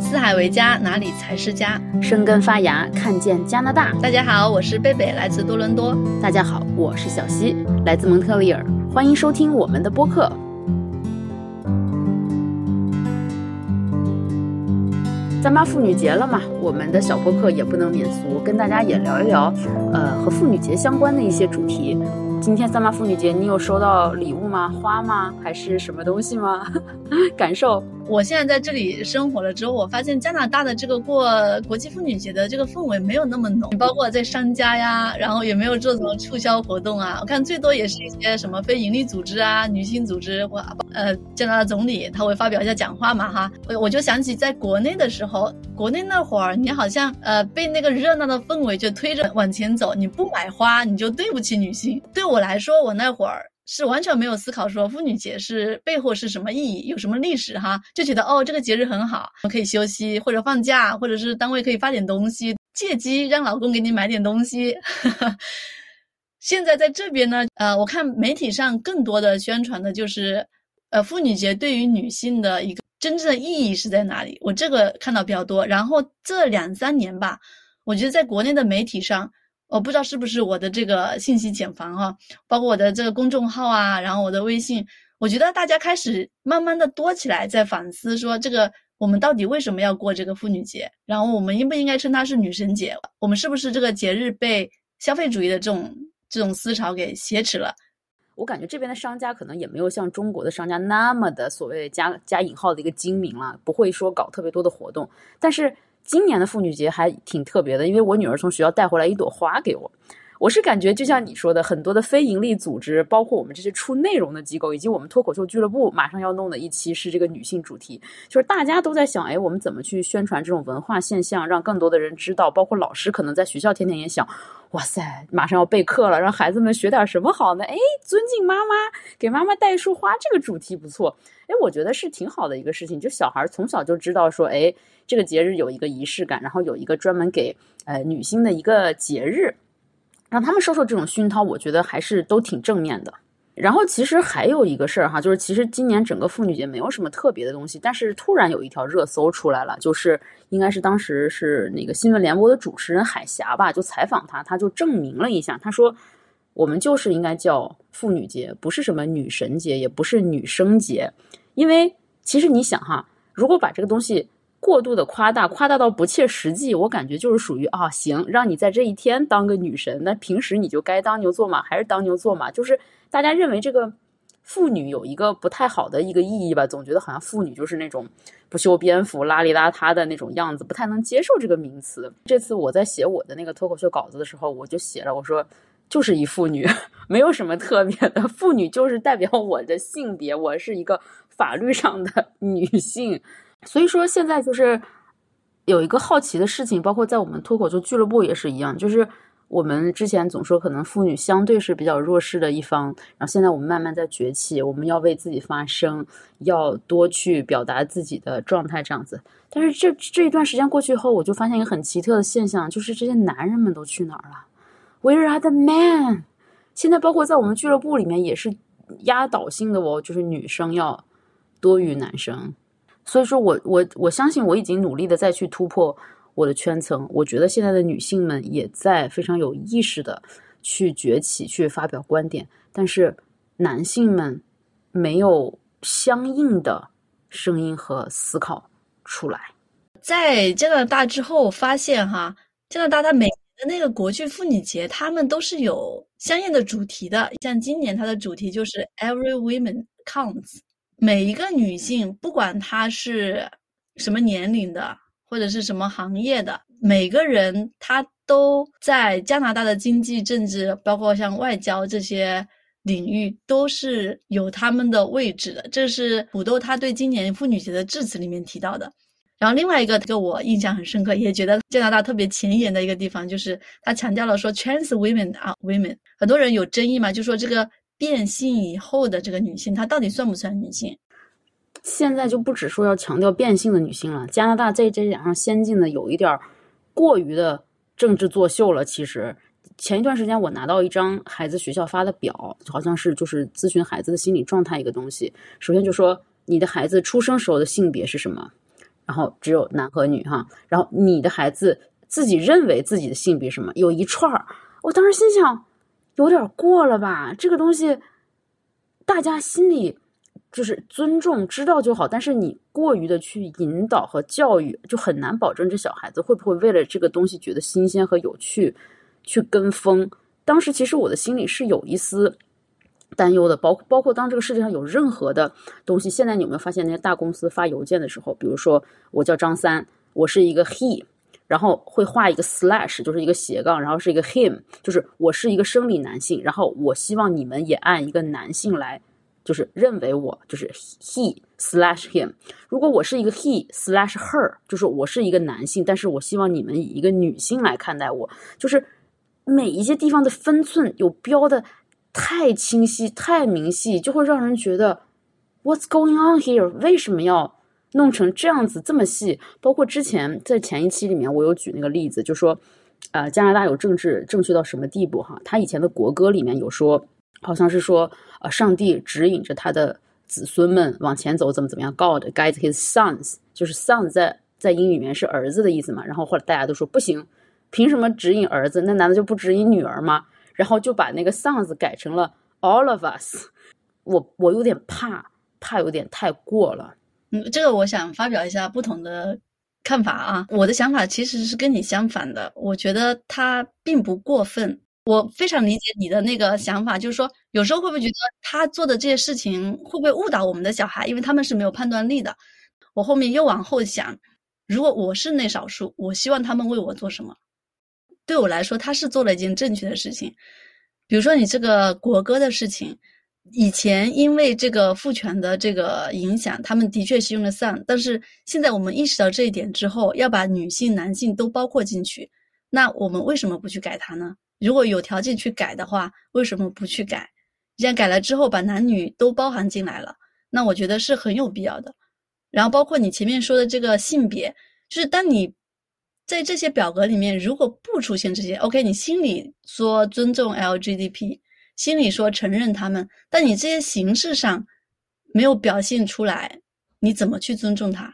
四海为家，哪里才是家？生根发芽，看见加拿大。大家好，我是贝贝，来自多伦多。大家好，我是小溪，来自蒙特利尔。欢迎收听我们的播客。三八妇女节了嘛，我们的小播客也不能免俗，跟大家也聊一聊，呃，和妇女节相关的一些主题。今天三八妇女节，你有收到礼物吗？花吗？还是什么东西吗？感受？我现在在这里生活了之后，我发现加拿大的这个过国际妇女节的这个氛围没有那么浓，包括在商家呀，然后也没有做什么促销活动啊。我看最多也是一些什么非盈利组织啊、女性组织或呃加拿大总理他会发表一下讲话嘛哈。我我就想起在国内的时候，国内那会儿你好像呃被那个热闹的氛围就推着往前走，你不买花你就对不起女性。对我来说，我那会儿。是完全没有思考说妇女节是背后是什么意义，有什么历史哈，就觉得哦这个节日很好，我可以休息或者放假，或者是单位可以发点东西，借机让老公给你买点东西。现在在这边呢，呃，我看媒体上更多的宣传的就是，呃，妇女节对于女性的一个真正的意义是在哪里？我这个看到比较多。然后这两三年吧，我觉得在国内的媒体上。我不知道是不是我的这个信息茧房哈，包括我的这个公众号啊，然后我的微信，我觉得大家开始慢慢的多起来，在反思说这个我们到底为什么要过这个妇女节，然后我们应不应该称它是女神节？我们是不是这个节日被消费主义的这种这种思潮给挟持了？我感觉这边的商家可能也没有像中国的商家那么的所谓加加引号的一个精明了，不会说搞特别多的活动，但是。今年的妇女节还挺特别的，因为我女儿从学校带回来一朵花给我。我是感觉就像你说的，很多的非盈利组织，包括我们这些出内容的机构，以及我们脱口秀俱乐部马上要弄的一期是这个女性主题，就是大家都在想，哎，我们怎么去宣传这种文化现象，让更多的人知道？包括老师可能在学校天天也想，哇塞，马上要备课了，让孩子们学点什么好呢？哎，尊敬妈妈，给妈妈带一束花，这个主题不错。哎，我觉得是挺好的一个事情，就小孩从小就知道说，哎，这个节日有一个仪式感，然后有一个专门给呃女性的一个节日。让他们受受这种熏陶，我觉得还是都挺正面的。然后其实还有一个事儿哈，就是其实今年整个妇女节没有什么特别的东西，但是突然有一条热搜出来了，就是应该是当时是那个新闻联播的主持人海霞吧，就采访他，他就证明了一下，他说我们就是应该叫妇女节，不是什么女神节，也不是女生节，因为其实你想哈，如果把这个东西。过度的夸大，夸大到不切实际，我感觉就是属于啊，行，让你在这一天当个女神，那平时你就该当牛做马，还是当牛做马？就是大家认为这个妇女有一个不太好的一个意义吧，总觉得好像妇女就是那种不修边幅、邋里邋遢的那种样子，不太能接受这个名词。这次我在写我的那个脱口秀稿子的时候，我就写了，我说就是一妇女，没有什么特别的，妇女就是代表我的性别，我是一个法律上的女性。所以说，现在就是有一个好奇的事情，包括在我们脱口秀俱乐部也是一样，就是我们之前总说可能妇女相对是比较弱势的一方，然后现在我们慢慢在崛起，我们要为自己发声，要多去表达自己的状态这样子。但是这这一段时间过去后，我就发现一个很奇特的现象，就是这些男人们都去哪儿了？Where are the men？现在包括在我们俱乐部里面也是压倒性的哦，就是女生要多于男生。所以说我我我相信我已经努力的再去突破我的圈层。我觉得现在的女性们也在非常有意识的去崛起，去发表观点，但是男性们没有相应的声音和思考出来。在加拿大之后发现哈，加拿大它每年的那个国际妇女节，他们都是有相应的主题的。像今年它的主题就是 Every Woman Counts。每一个女性，不管她是什么年龄的，或者是什么行业的，每个人她都在加拿大的经济、政治，包括像外交这些领域，都是有他们的位置的。这是土豆他对今年妇女节的致辞里面提到的。然后另外一个给我印象很深刻，也觉得加拿大特别前沿的一个地方，就是他强调了说，trans women 啊 women。很多人有争议嘛，就说这个。变性以后的这个女性，她到底算不算女性？现在就不只说要强调变性的女性了，加拿大在这点上先进的有一点过于的政治作秀了。其实前一段时间我拿到一张孩子学校发的表，好像是就是咨询孩子的心理状态一个东西。首先就说你的孩子出生时候的性别是什么，然后只有男和女哈，然后你的孩子自己认为自己的性别什么，有一串儿，我当时心想，有点过了吧？这个东西，大家心里就是尊重知道就好，但是你过于的去引导和教育，就很难保证这小孩子会不会为了这个东西觉得新鲜和有趣，去跟风。当时其实我的心里是有一丝。担忧的，包包括当这个世界上有任何的东西，现在你有没有发现那些大公司发邮件的时候，比如说我叫张三，我是一个 he，然后会画一个 slash，就是一个斜杠，然后是一个 him，就是我是一个生理男性，然后我希望你们也按一个男性来，就是认为我就是 he slash him。如果我是一个 he slash her，就是我是一个男性，但是我希望你们以一个女性来看待我，就是每一些地方的分寸有标的。太清晰、太明细，就会让人觉得 What's going on here？为什么要弄成这样子这么细？包括之前在前一期里面，我有举那个例子，就说，呃，加拿大有政治正确到什么地步？哈，他以前的国歌里面有说，好像是说，呃，上帝指引着他的子孙们往前走，怎么怎么样？God guides his sons，就是 son 在在英语里面是儿子的意思嘛。然后后来大家都说不行，凭什么指引儿子？那难道就不指引女儿吗？然后就把那个 sons 改成了 all of us，我我有点怕，怕有点太过了。嗯，这个我想发表一下不同的看法啊。我的想法其实是跟你相反的，我觉得他并不过分。我非常理解你的那个想法，就是说有时候会不会觉得他做的这些事情会不会误导我们的小孩，因为他们是没有判断力的。我后面又往后想，如果我是那少数，我希望他们为我做什么？对我来说，他是做了一件正确的事情。比如说，你这个国歌的事情，以前因为这个父权的这个影响，他们的确是用了 “son”，但是现在我们意识到这一点之后，要把女性、男性都包括进去，那我们为什么不去改它呢？如果有条件去改的话，为什么不去改？既然改了之后把男女都包含进来了，那我觉得是很有必要的。然后包括你前面说的这个性别，就是当你。在这些表格里面，如果不出现这些，OK，你心里说尊重 LGBT，心里说承认他们，但你这些形式上没有表现出来，你怎么去尊重他？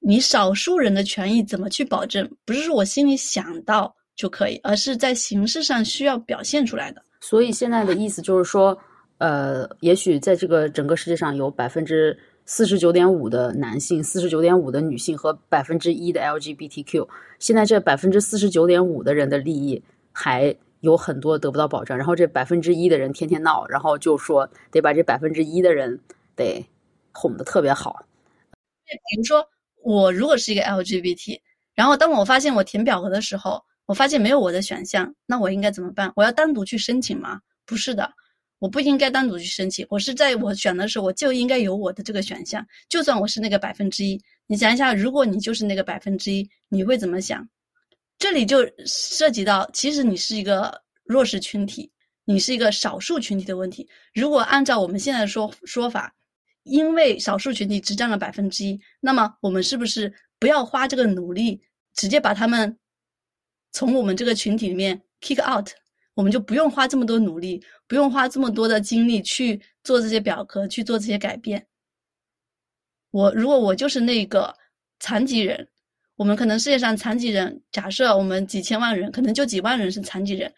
你少数人的权益怎么去保证？不是说我心里想到就可以，而是在形式上需要表现出来的。所以现在的意思就是说，呃，也许在这个整个世界上有百分之。四十九点五的男性，四十九点五的女性和百分之一的 LGBTQ，现在这百分之四十九点五的人的利益还有很多得不到保障。然后这百分之一的人天天闹，然后就说得把这百分之一的人得哄得特别好。比如说，我如果是一个 LGBT，然后当我发现我填表格的时候，我发现没有我的选项，那我应该怎么办？我要单独去申请吗？不是的。我不应该单独去申请，我是在我选的时候，我就应该有我的这个选项。就算我是那个百分之一，你想一下，如果你就是那个百分之一，你会怎么想？这里就涉及到，其实你是一个弱势群体，你是一个少数群体的问题。如果按照我们现在的说说法，因为少数群体只占了百分之一，那么我们是不是不要花这个努力，直接把他们从我们这个群体里面 kick out？我们就不用花这么多努力，不用花这么多的精力去做这些表格，去做这些改变。我如果我就是那个残疾人，我们可能世界上残疾人，假设我们几千万人，可能就几万人是残疾人，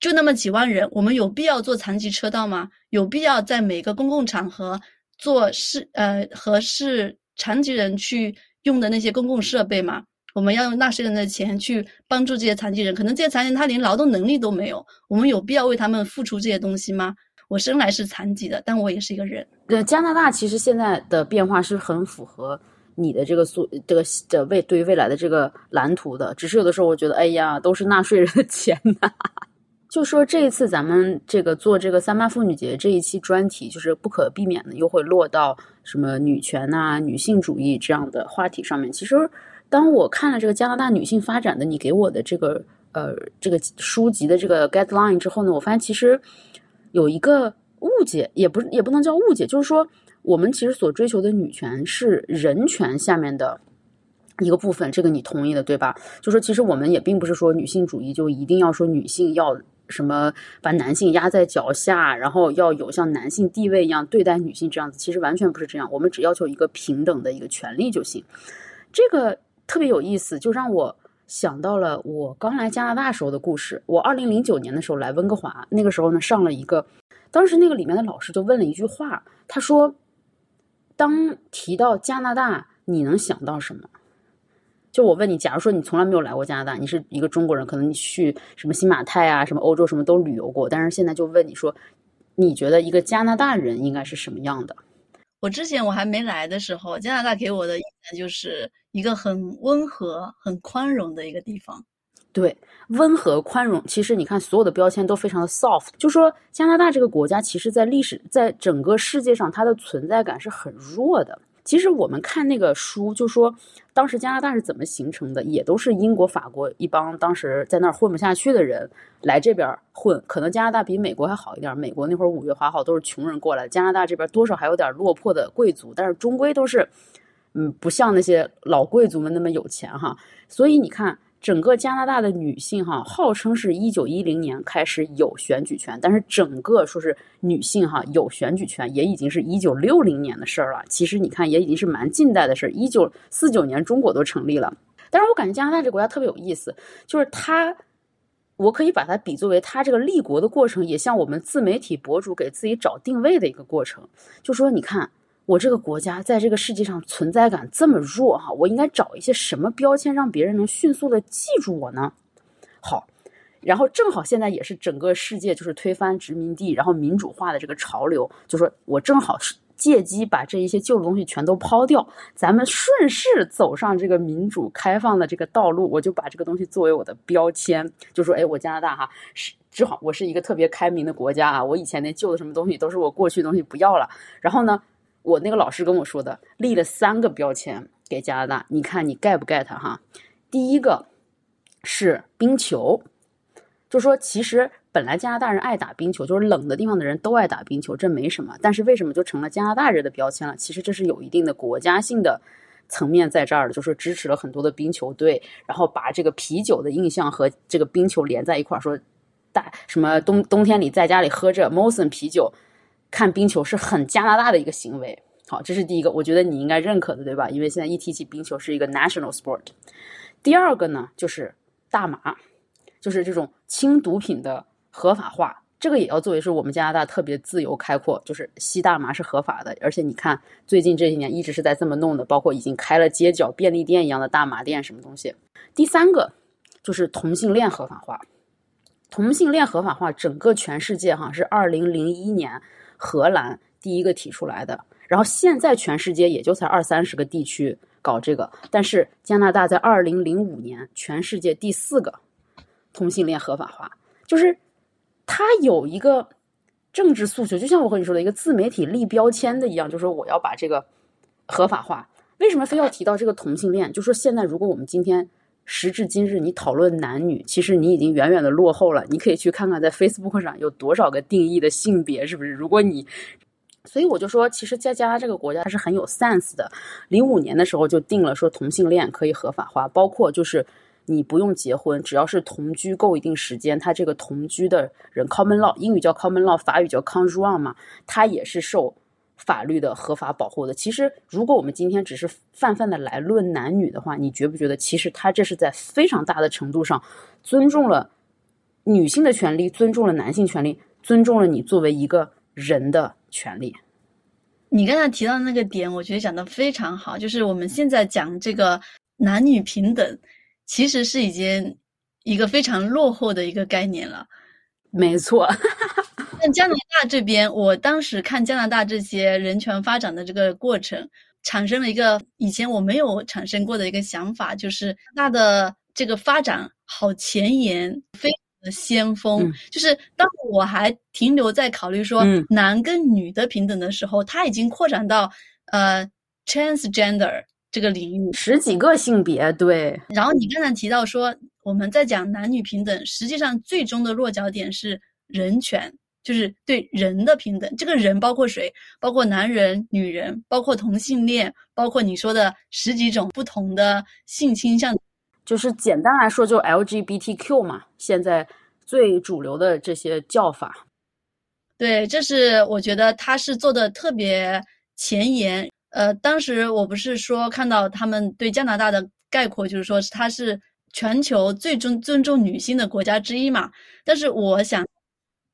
就那么几万人，我们有必要做残疾车道吗？有必要在每个公共场合做适呃合适残疾人去用的那些公共设备吗？我们要用纳税人的钱去帮助这些残疾人，可能这些残疾人他连劳动能力都没有，我们有必要为他们付出这些东西吗？我生来是残疾的，但我也是一个人。对，加拿大其实现在的变化是很符合你的这个素这个的未对于未来的这个蓝图的，只是有的时候我觉得，哎呀，都是纳税人的钱呐。就说这一次咱们这个做这个三八妇女节这一期专题，就是不可避免的又会落到什么女权呐、女性主义这样的话题上面，其实。当我看了这个加拿大女性发展的你给我的这个呃这个书籍的这个 guideline 之后呢，我发现其实有一个误解，也不也不能叫误解，就是说我们其实所追求的女权是人权下面的一个部分，这个你同意的对吧？就说其实我们也并不是说女性主义就一定要说女性要什么把男性压在脚下，然后要有像男性地位一样对待女性这样子，其实完全不是这样，我们只要求一个平等的一个权利就行。这个特别有意思，就让我想到了我刚来加拿大时候的故事。我二零零九年的时候来温哥华，那个时候呢上了一个，当时那个里面的老师就问了一句话，他说：“当提到加拿大，你能想到什么？”就我问你，假如说你从来没有来过加拿大，你是一个中国人，可能你去什么新马泰啊、什么欧洲什么都旅游过，但是现在就问你说，你觉得一个加拿大人应该是什么样的？我之前我还没来的时候，加拿大给我的印象就是一个很温和、很宽容的一个地方。对，温和宽容。其实你看，所有的标签都非常的 soft。就说加拿大这个国家，其实在历史，在整个世界上，它的存在感是很弱的。其实我们看那个书，就说当时加拿大是怎么形成的，也都是英国、法国一帮当时在那儿混不下去的人来这边混。可能加拿大比美国还好一点，美国那会儿五月花号都是穷人过来，加拿大这边多少还有点落魄的贵族，但是终归都是，嗯，不像那些老贵族们那么有钱哈。所以你看。整个加拿大的女性哈，号称是一九一零年开始有选举权，但是整个说是女性哈有选举权，也已经是一九六零年的事儿了。其实你看，也已经是蛮近代的事儿。一九四九年中国都成立了，但是我感觉加拿大这个国家特别有意思，就是它，我可以把它比作为它这个立国的过程，也像我们自媒体博主给自己找定位的一个过程。就说你看。我这个国家在这个世界上存在感这么弱哈，我应该找一些什么标签让别人能迅速的记住我呢？好，然后正好现在也是整个世界就是推翻殖民地，然后民主化的这个潮流，就说我正好是借机把这一些旧的东西全都抛掉，咱们顺势走上这个民主开放的这个道路，我就把这个东西作为我的标签，就说哎，我加拿大哈是正好我是一个特别开明的国家啊，我以前那旧的什么东西都是我过去的东西不要了，然后呢？我那个老师跟我说的，立了三个标签给加拿大，你看你 get 不 get 哈？第一个是冰球，就说其实本来加拿大人爱打冰球，就是冷的地方的人都爱打冰球，这没什么。但是为什么就成了加拿大人的标签了？其实这是有一定的国家性的层面在这儿的，就是支持了很多的冰球队，然后把这个啤酒的印象和这个冰球连在一块儿，说大什么冬冬天里在家里喝着 Molson 啤酒。看冰球是很加拿大的一个行为，好，这是第一个，我觉得你应该认可的，对吧？因为现在一提起冰球是一个 national sport。第二个呢，就是大麻，就是这种轻毒品的合法化，这个也要作为是我们加拿大特别自由开阔，就是吸大麻是合法的，而且你看最近这些年一直是在这么弄的，包括已经开了街角便利店一样的大麻店，什么东西。第三个就是同性恋合法化，同性恋合法化，整个全世界哈是二零零一年。荷兰第一个提出来的，然后现在全世界也就才二三十个地区搞这个，但是加拿大在二零零五年全世界第四个同性恋合法化，就是他有一个政治诉求，就像我和你说的一个自媒体立标签的一样，就是说我要把这个合法化。为什么非要提到这个同性恋？就说现在如果我们今天。时至今日，你讨论男女，其实你已经远远的落后了。你可以去看看，在 Facebook 上有多少个定义的性别，是不是？如果你，所以我就说，其实在加这个国家，它是很有 sense 的。零五年的时候就定了，说同性恋可以合法化，包括就是你不用结婚，只要是同居够一定时间，他这个同居的人 common law，英语叫 common law，法语叫 conjoint 嘛，他也是受。法律的合法保护的，其实如果我们今天只是泛泛的来论男女的话，你觉不觉得其实他这是在非常大的程度上尊重了女性的权利，尊重了男性权利，尊重了你作为一个人的权利？你刚才提到那个点，我觉得讲的非常好，就是我们现在讲这个男女平等，其实是已经一个非常落后的一个概念了。没错。像加拿大这边，我当时看加拿大这些人权发展的这个过程，产生了一个以前我没有产生过的一个想法，就是它的这个发展好前沿，非常的先锋。就是当我还停留在考虑说男跟女的平等的时候，它已经扩展到呃 transgender 这个领域，十几个性别。对。然后你刚才提到说我们在讲男女平等，实际上最终的落脚点是人权。就是对人的平等，这个人包括谁？包括男人、女人，包括同性恋，包括你说的十几种不同的性倾向。就是简单来说，就 LGBTQ 嘛，现在最主流的这些叫法。对，这是我觉得他是做的特别前沿，呃，当时我不是说看到他们对加拿大的概括，就是说它是全球最尊尊重女性的国家之一嘛。但是我想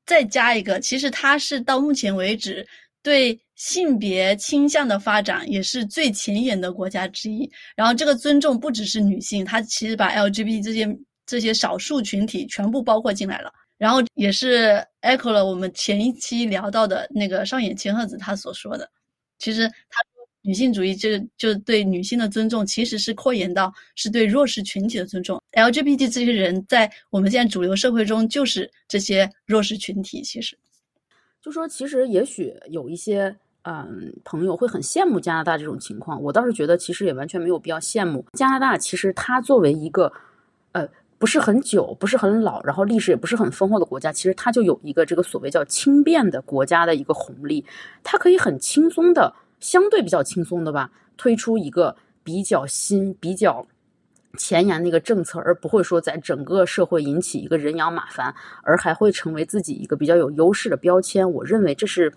再加一个，其实它是到目前为止对性别倾向的发展也是最前沿的国家之一。然后这个尊重不只是女性，它其实把 LGBT 这些这些少数群体全部包括进来了。然后也是 echo 了我们前一期聊到的那个上野千鹤子他所说的，其实他女性主义就就对女性的尊重，其实是扩延到是对弱势群体的尊重。LGBT 这些人在我们现在主流社会中就是这些弱势群体。其实，就说其实也许有一些嗯朋友会很羡慕加拿大这种情况，我倒是觉得其实也完全没有必要羡慕加拿大。其实它作为一个呃。不是很久，不是很老，然后历史也不是很丰厚的国家，其实它就有一个这个所谓叫轻便的国家的一个红利，它可以很轻松的，相对比较轻松的吧，推出一个比较新、比较前沿的一个政策，而不会说在整个社会引起一个人仰马翻，而还会成为自己一个比较有优势的标签。我认为这是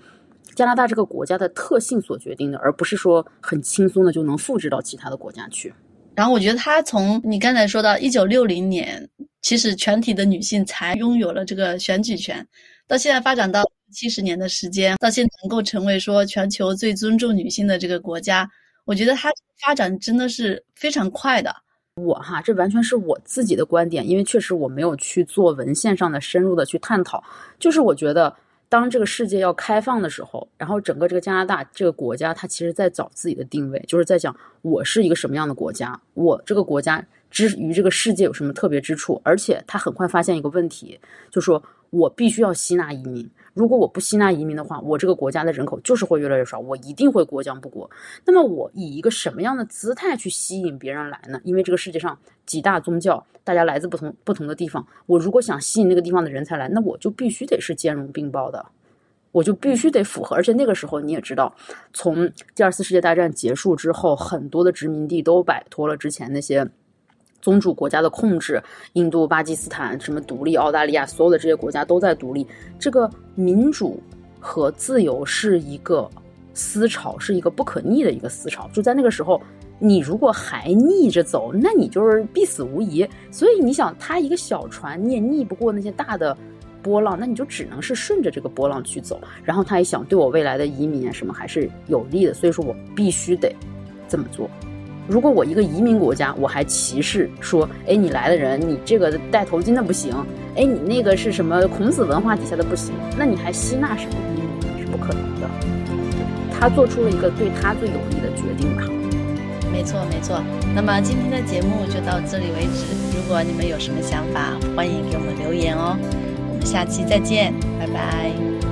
加拿大这个国家的特性所决定的，而不是说很轻松的就能复制到其他的国家去。然后我觉得他从你刚才说到一九六零年，其实全体的女性才拥有了这个选举权，到现在发展到七十年的时间，到现在能够成为说全球最尊重女性的这个国家，我觉得它发展真的是非常快的。我哈，这完全是我自己的观点，因为确实我没有去做文献上的深入的去探讨，就是我觉得。当这个世界要开放的时候，然后整个这个加拿大这个国家，它其实在找自己的定位，就是在讲我是一个什么样的国家，我这个国家之于这个世界有什么特别之处，而且他很快发现一个问题，就说我必须要吸纳移民。如果我不吸纳移民的话，我这个国家的人口就是会越来越少，我一定会国将不国。那么我以一个什么样的姿态去吸引别人来呢？因为这个世界上几大宗教，大家来自不同不同的地方，我如果想吸引那个地方的人才来，那我就必须得是兼容并包的，我就必须得符合。而且那个时候你也知道，从第二次世界大战结束之后，很多的殖民地都摆脱了之前那些。宗主国家的控制，印度、巴基斯坦什么独立，澳大利亚所有的这些国家都在独立。这个民主和自由是一个思潮，是一个不可逆的一个思潮。就在那个时候，你如果还逆着走，那你就是必死无疑。所以你想，他一个小船，你也逆不过那些大的波浪，那你就只能是顺着这个波浪去走。然后他也想对我未来的移民啊什么还是有利的，所以说我必须得这么做。如果我一个移民国家，我还歧视说，哎，你来的人，你这个戴头巾的不行，哎，你那个是什么孔子文化底下的不行，那你还吸纳什么移民？是不可能的。他做出了一个对他最有利的决定吧。没错，没错。那么今天的节目就到这里为止。如果你们有什么想法，欢迎给我们留言哦。我们下期再见，拜拜。